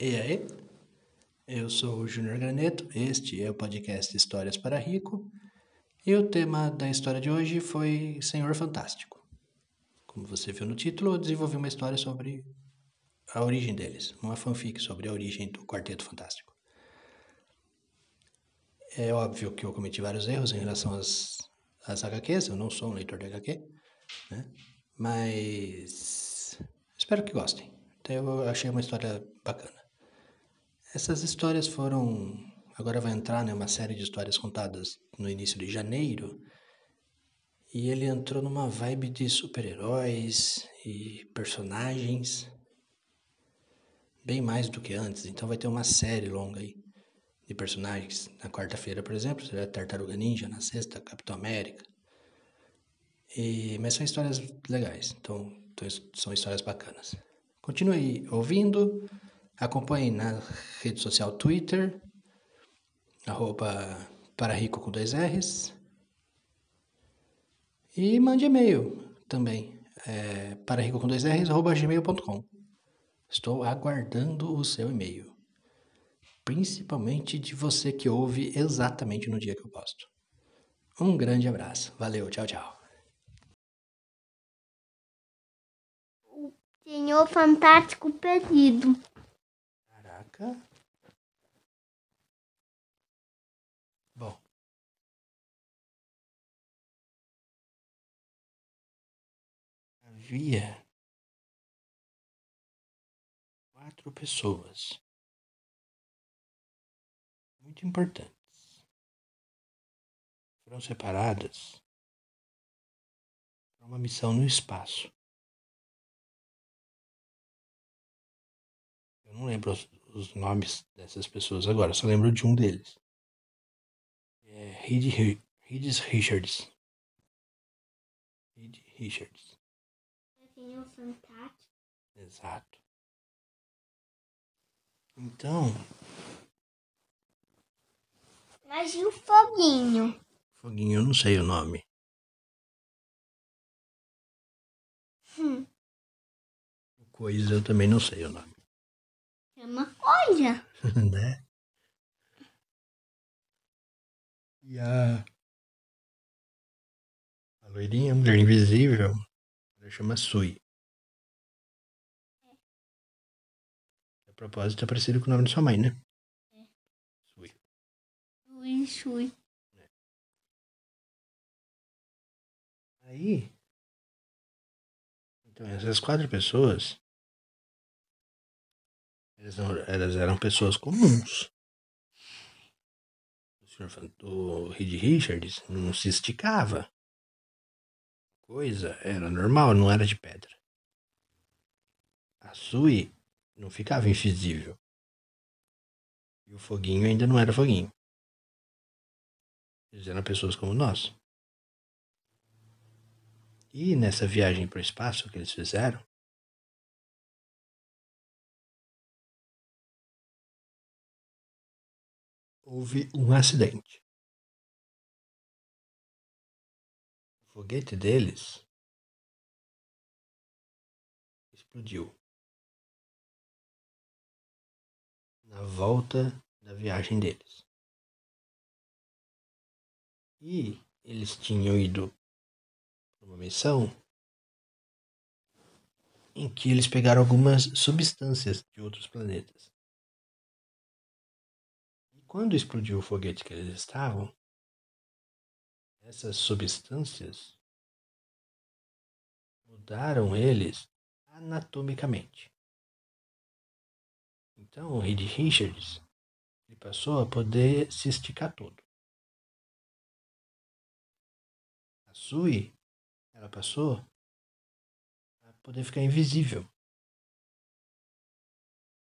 E aí? Eu sou o Júnior Graneto, este é o podcast Histórias para Rico e o tema da história de hoje foi Senhor Fantástico. Como você viu no título, eu desenvolvi uma história sobre a origem deles, uma fanfic sobre a origem do Quarteto Fantástico. É óbvio que eu cometi vários erros em relação às, às HQs, eu não sou um leitor de HQ, né? mas espero que gostem. Então, eu achei uma história bacana. Essas histórias foram. Agora vai entrar né, uma série de histórias contadas no início de janeiro. E ele entrou numa vibe de super-heróis e personagens. Bem mais do que antes. Então vai ter uma série longa aí de personagens. Na quarta-feira, por exemplo, será Tartaruga Ninja. Na sexta, Capitão América. E, mas são histórias legais. Então, então são histórias bacanas. Continue ouvindo. Acompanhe na rede social Twitter, arroba para rico com dois R's. E mande e-mail também, é, para rico com dois R's, arroba gmail.com. Estou aguardando o seu e-mail. Principalmente de você que ouve exatamente no dia que eu posto. Um grande abraço. Valeu, tchau, tchau. O Senhor Fantástico Perdido. Caraca. Bom. Havia quatro pessoas muito importantes. Foram separadas para uma missão no espaço. Eu não lembro os, nomes dessas pessoas agora, só lembro de um deles. É Reed, Reed Richards. Reed Richards. Fantástico. Exato. Então, Mas e o foguinho? Foguinho, eu não sei o nome. Hum, Coisa, eu também não sei o nome. É uma coisa. né? E a. A loirinha, a mulher invisível, ela chama Sui. A propósito, é parecido com o nome da sua mãe, né? Sui. Ui, ui. Aí. Então, essas quatro pessoas. Elas, não- elas eram pessoas comuns. O senhor o Reed Richards não se esticava. Coisa era normal, não era de pedra. A Sui não ficava invisível. E o foguinho ainda não era foguinho. Eles eram pessoas como nós. E nessa viagem para o espaço que eles fizeram, houve um acidente. O foguete deles explodiu na volta da viagem deles. E eles tinham ido para uma missão em que eles pegaram algumas substâncias de outros planetas. Quando explodiu o foguete que eles estavam, essas substâncias mudaram eles anatomicamente. Então, o Reed Richards ele passou a poder se esticar todo. A Sui, ela passou a poder ficar invisível.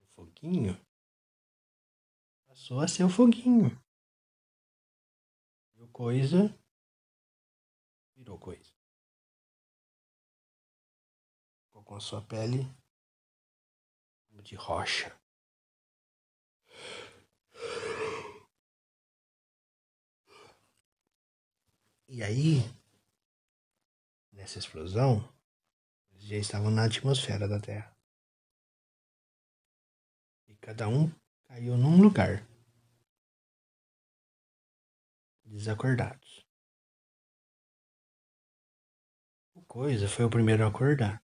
O foguinho passou a ser o foguinho. E coisa virou coisa. Ficou com a sua pele de rocha. E aí, nessa explosão, eles já estavam na atmosfera da Terra. E cada um caiu num lugar. Desacordados. O Coisa foi o primeiro a acordar.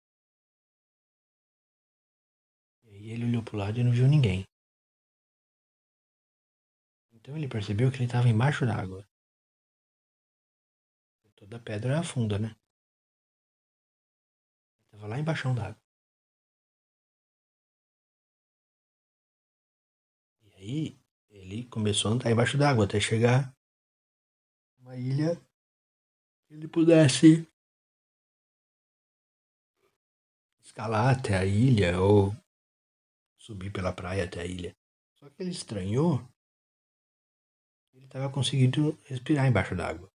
E aí ele olhou pro lado e não viu ninguém. Então ele percebeu que ele estava embaixo d'água. Toda pedra afunda, né? Ele estava lá embaixo d'água. Aí ele começou a andar embaixo d'água até chegar uma ilha que ele pudesse escalar até a ilha ou subir pela praia até a ilha. Só que ele estranhou. Ele estava conseguindo respirar embaixo d'água.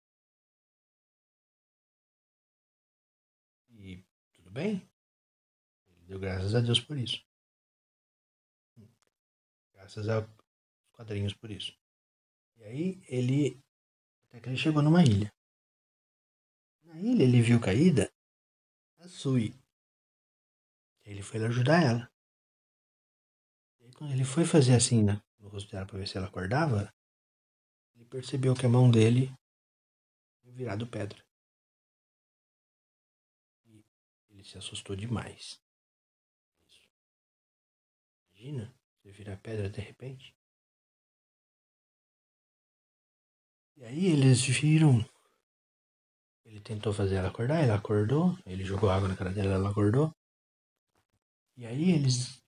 E tudo bem. Ele deu graças a Deus por isso. Graças aos quadrinhos por isso. E aí ele. Até que ele chegou numa ilha. Na ilha ele viu caída a Sui. Ele foi ajudar ela. E aí, quando ele foi fazer assim né, no rosto dela para ver se ela acordava, ele percebeu que a mão dele tinha virado pedra. E ele se assustou demais. Imagina você virar pedra de repente. E aí eles viram. Ele tentou fazer ela acordar, ela acordou. Ele jogou água na cara dela, ela acordou. E aí eles.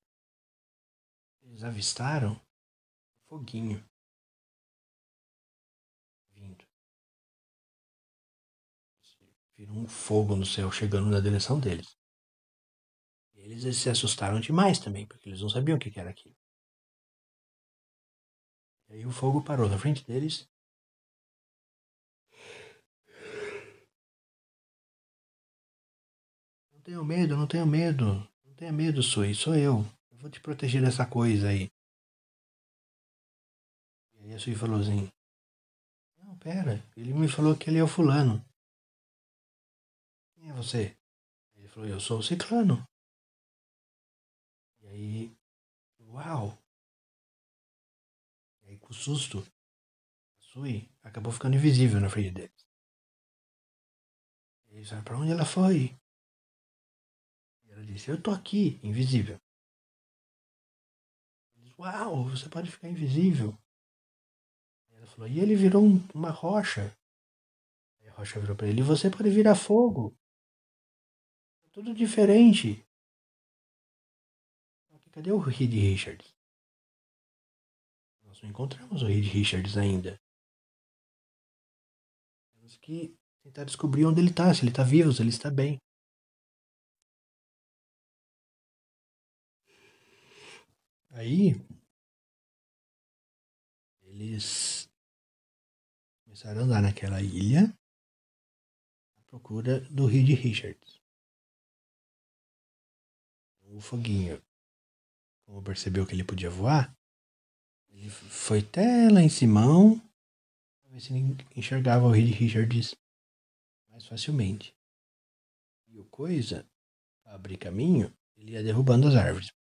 Eles avistaram um foguinho vindo. Viram um fogo no céu chegando na direção deles. E eles, se assustaram demais também, porque eles não sabiam o que era aquilo. E aí o fogo parou na frente deles. Tenho medo, não tenho medo. Não tenha medo, Sui, sou eu. Eu vou te proteger dessa coisa aí. E aí a Sui falou assim: Não, pera, ele me falou que ele é o fulano. Quem é você? Ele falou: Eu sou o ciclano. E aí, uau! E aí, com susto, a Sui acabou ficando invisível na frente deles. E eles falaram: Pra onde ela foi? Disse: Eu tô aqui, invisível. Disse, Uau, você pode ficar invisível. Ela falou: E ele virou um, uma rocha. Aí a rocha virou para ele: Você pode virar fogo. É tudo diferente. Cadê o Reed Richards? Nós não encontramos o Reed Richards ainda. Temos que tentar descobrir onde ele está, se ele está vivo, se ele está bem. Aí eles começaram a andar naquela ilha à procura do Reed Richards. O foguinho, como percebeu que ele podia voar, ele foi até lá em Simão para ver se ele enxergava o Reed Richards mais facilmente. E o coisa, para abrir caminho, ele ia derrubando as árvores.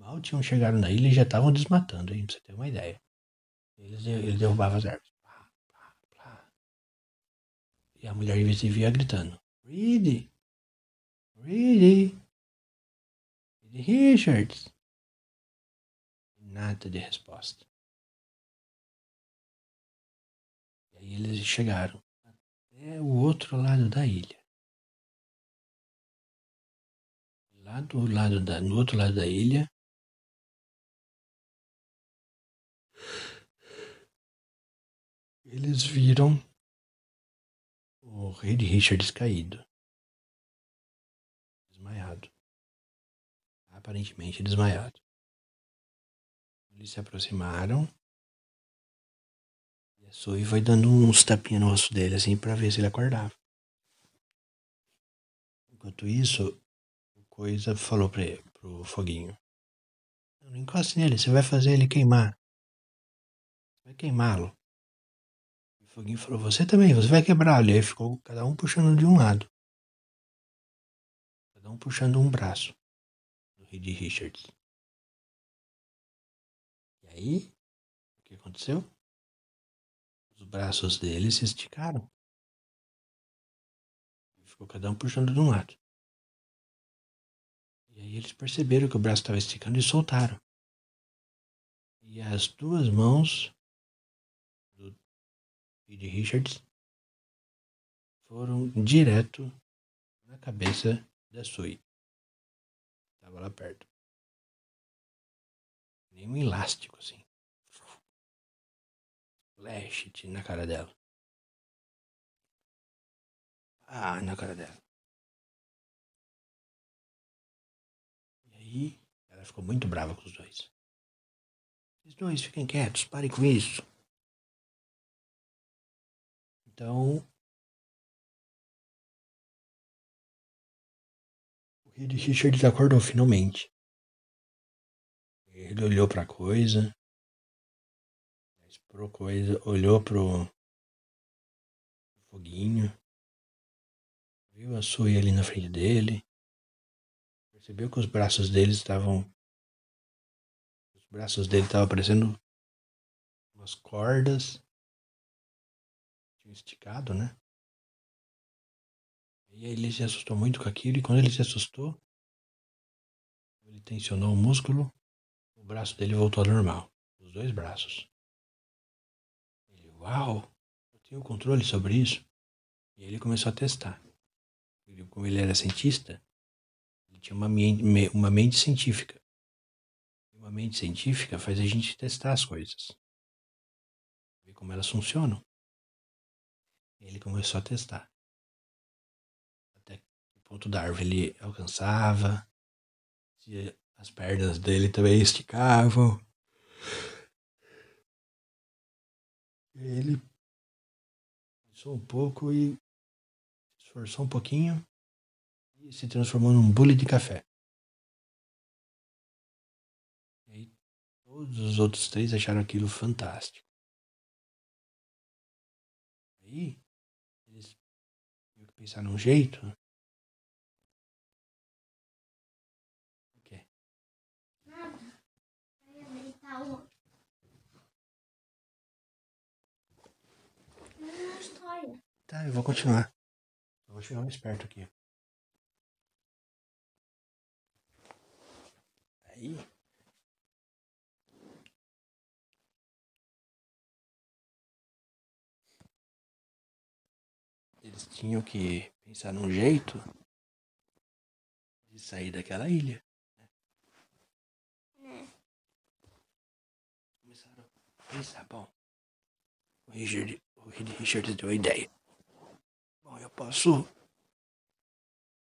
Mal tinham chegado na ilha e já estavam desmatando, hein? Pra você ter uma ideia. Eles, ele derrubava as árvores. Plá, plá, plá. E a mulher invisível gritando: Reed! Reed! Reed Richards! Nada de resposta. E aí eles chegaram até o outro lado da ilha. Lá do lado da, no outro lado da ilha Eles viram o rei de Richards caído. Desmaiado. Aparentemente desmaiado. Eles se aproximaram. E a Sui foi dando uns tapinhas no rosto dele, assim, para ver se ele acordava. Enquanto isso, o Coisa falou pra ele, pro Foguinho. Não encoste nele, você vai fazer ele queimar. Você vai queimá-lo. Foguinho falou, você também, você vai quebrar. E aí ficou cada um puxando de um lado. Cada um puxando um braço do Reed Richards. E aí, o que aconteceu? Os braços dele se esticaram. Ficou cada um puxando de um lado. E aí eles perceberam que o braço estava esticando e soltaram. E as duas mãos Reed Richards foram direto na cabeça da Sui. Estava lá perto. Nem um elástico assim. Flash na cara dela. Ah, na cara dela. E aí, ela ficou muito brava com os dois. Os dois fiquem quietos, parem com isso. Então, o Reed Richards acordou finalmente. Ele olhou pra coisa, explorou coisa, olhou pro foguinho, viu a Sui ali na frente dele, percebeu que os braços dele estavam. Os braços dele estavam parecendo umas cordas. Esticado, né? E aí ele se assustou muito com aquilo, e quando ele se assustou, ele tensionou o músculo, o braço dele voltou ao normal. Os dois braços. Ele, uau, eu tenho controle sobre isso. E ele começou a testar. Ele, como ele era cientista, ele tinha uma mente, uma mente científica. E uma mente científica faz a gente testar as coisas. Ver como elas funcionam. Ele começou a testar. Até que ponto da árvore ele alcançava. Se as pernas dele também esticavam. Ele pensou um pouco e esforçou um pouquinho e se transformou num bule de café. E aí, todos os outros três acharam aquilo fantástico. Aí, pensar num jeito. O quê? Nada. Eu ia deitar o. É uma história. Tá, eu vou continuar. Eu vou chegar mais perto aqui. Aí. Eles tinham que pensar num jeito de sair daquela ilha. Né? Começaram a pensar, bom. O Richard, o Reed Richards deu a ideia. Bom, eu posso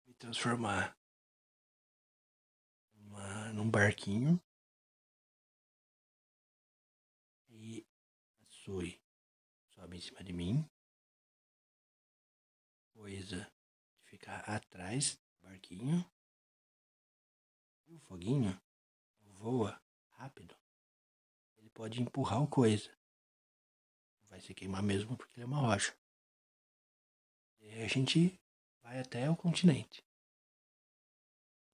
me transformar numa, num barquinho e a Sui sobe em cima de mim. Coisa de ficar atrás do barquinho. E o foguinho voa rápido. Ele pode empurrar o coisa. Vai se queimar mesmo porque ele é uma rocha. E a gente vai até o continente.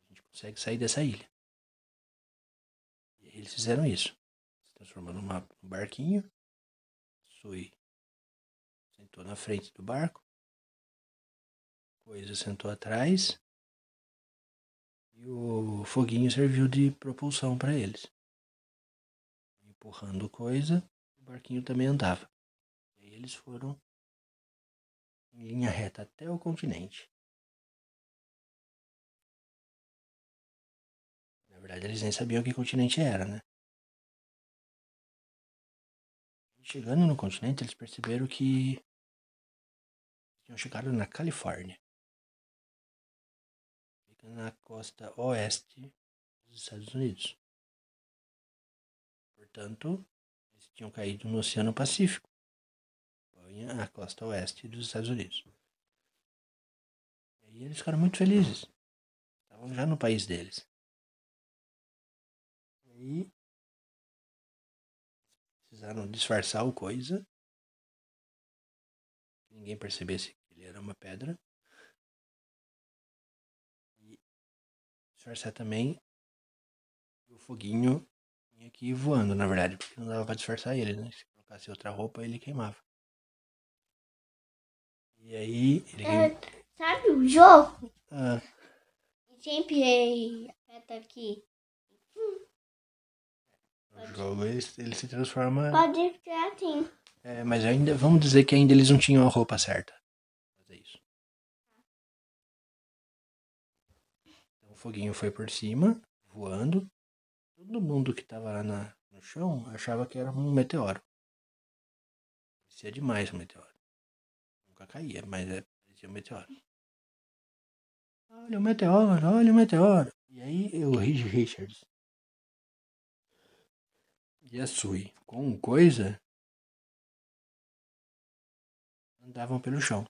A gente consegue sair dessa ilha. E eles fizeram isso. Se transformou numa, num barquinho. Sui sentou na frente do barco. Coisa sentou atrás. E o foguinho serviu de propulsão para eles. Empurrando coisa, o barquinho também andava. E aí eles foram em linha reta até o continente. Na verdade, eles nem sabiam que continente era, né? Chegando no continente, eles perceberam que tinham chegado na Califórnia. Na costa oeste dos Estados Unidos. Portanto, eles tinham caído no Oceano Pacífico a costa oeste dos Estados Unidos. E aí eles ficaram muito felizes. Estavam já no país deles. E aí precisaram disfarçar o coisa. Ninguém percebesse que ele era uma pedra. Disfarçar também foguinho vinha aqui voando, na verdade, porque não dava pra disfarçar ele, né? Se colocasse outra roupa, ele queimava. E aí, ele É, sabe o jogo? ah, Sempre aperta aqui. no jogo ele, ele se transforma. Pode ser assim. É, mas ainda, vamos dizer que ainda eles não tinham a roupa certa. Foguinho foi por cima, voando. Todo mundo que tava lá na, no chão achava que era um meteoro. Parecia demais um meteoro. Nunca caía, mas é, parecia um meteoro. Olha o meteoro, olha o meteoro. E aí o Reed Richards e a Sui com coisa andavam pelo chão.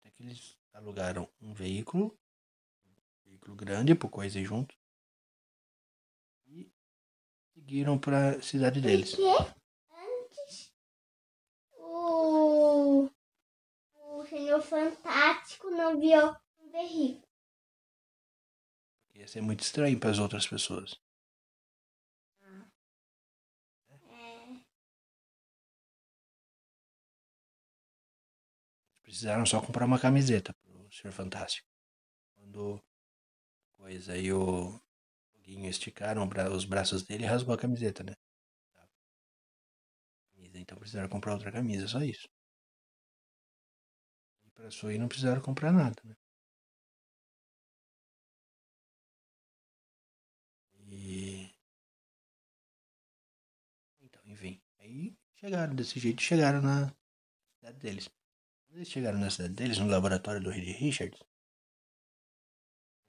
Até que eles alugaram um veículo, um veículo grande, por coisa ir junto, e seguiram para a cidade deles. Porque antes o, o Senhor Fantástico não viu um veículo. Ia ser muito estranho para as outras pessoas. É, Precisaram só comprar uma camiseta Senhor Fantástico. Quando coisa e o Foguinho esticaram os braços dele e rasgou a camiseta, né? Então precisaram comprar outra camisa, só isso. E pra Sui não precisaram comprar nada, né? E. Então, enfim. Aí chegaram desse jeito, chegaram na cidade deles. Eles chegaram na cidade deles, no laboratório do Reed Richards,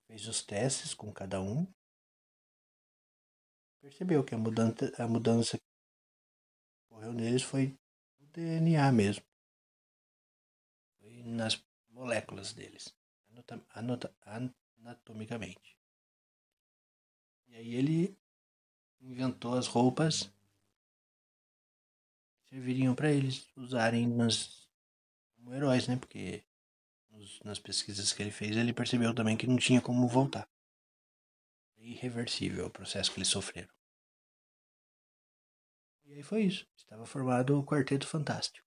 fez os testes com cada um. Percebeu que a mudança, a mudança que ocorreu neles foi o DNA mesmo. Foi nas moléculas deles, anota- anatomicamente. E aí ele inventou as roupas que serviriam para eles usarem nas, como heróis, né? Porque nos- nas pesquisas que ele fez, ele percebeu também que não tinha como voltar. É irreversível o processo que eles sofreram. E aí foi isso. Estava formado o Quarteto Fantástico.